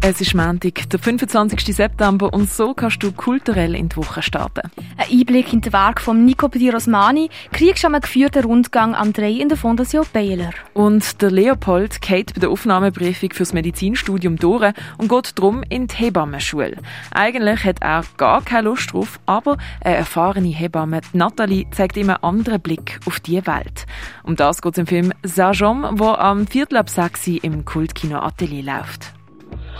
Es ist Montag, der 25. September und so kannst du kulturell in die Woche starten. Ein Einblick in das Werk von Nico Pedi Rosmani kriegst du am geführten Rundgang am 3 in der Fondation Baylor. Und der Leopold geht bei der Aufnahmeprüfung fürs Medizinstudium durch und geht drum in die Hebammenschule. Eigentlich hat er gar keine Lust drauf, aber eine erfahrene Hebamme, Nathalie, zeigt ihm einen anderen Blick auf die Welt. Um das geht es im Film Sajom, der am Viertel ab 6 im Kultkino Atelier läuft.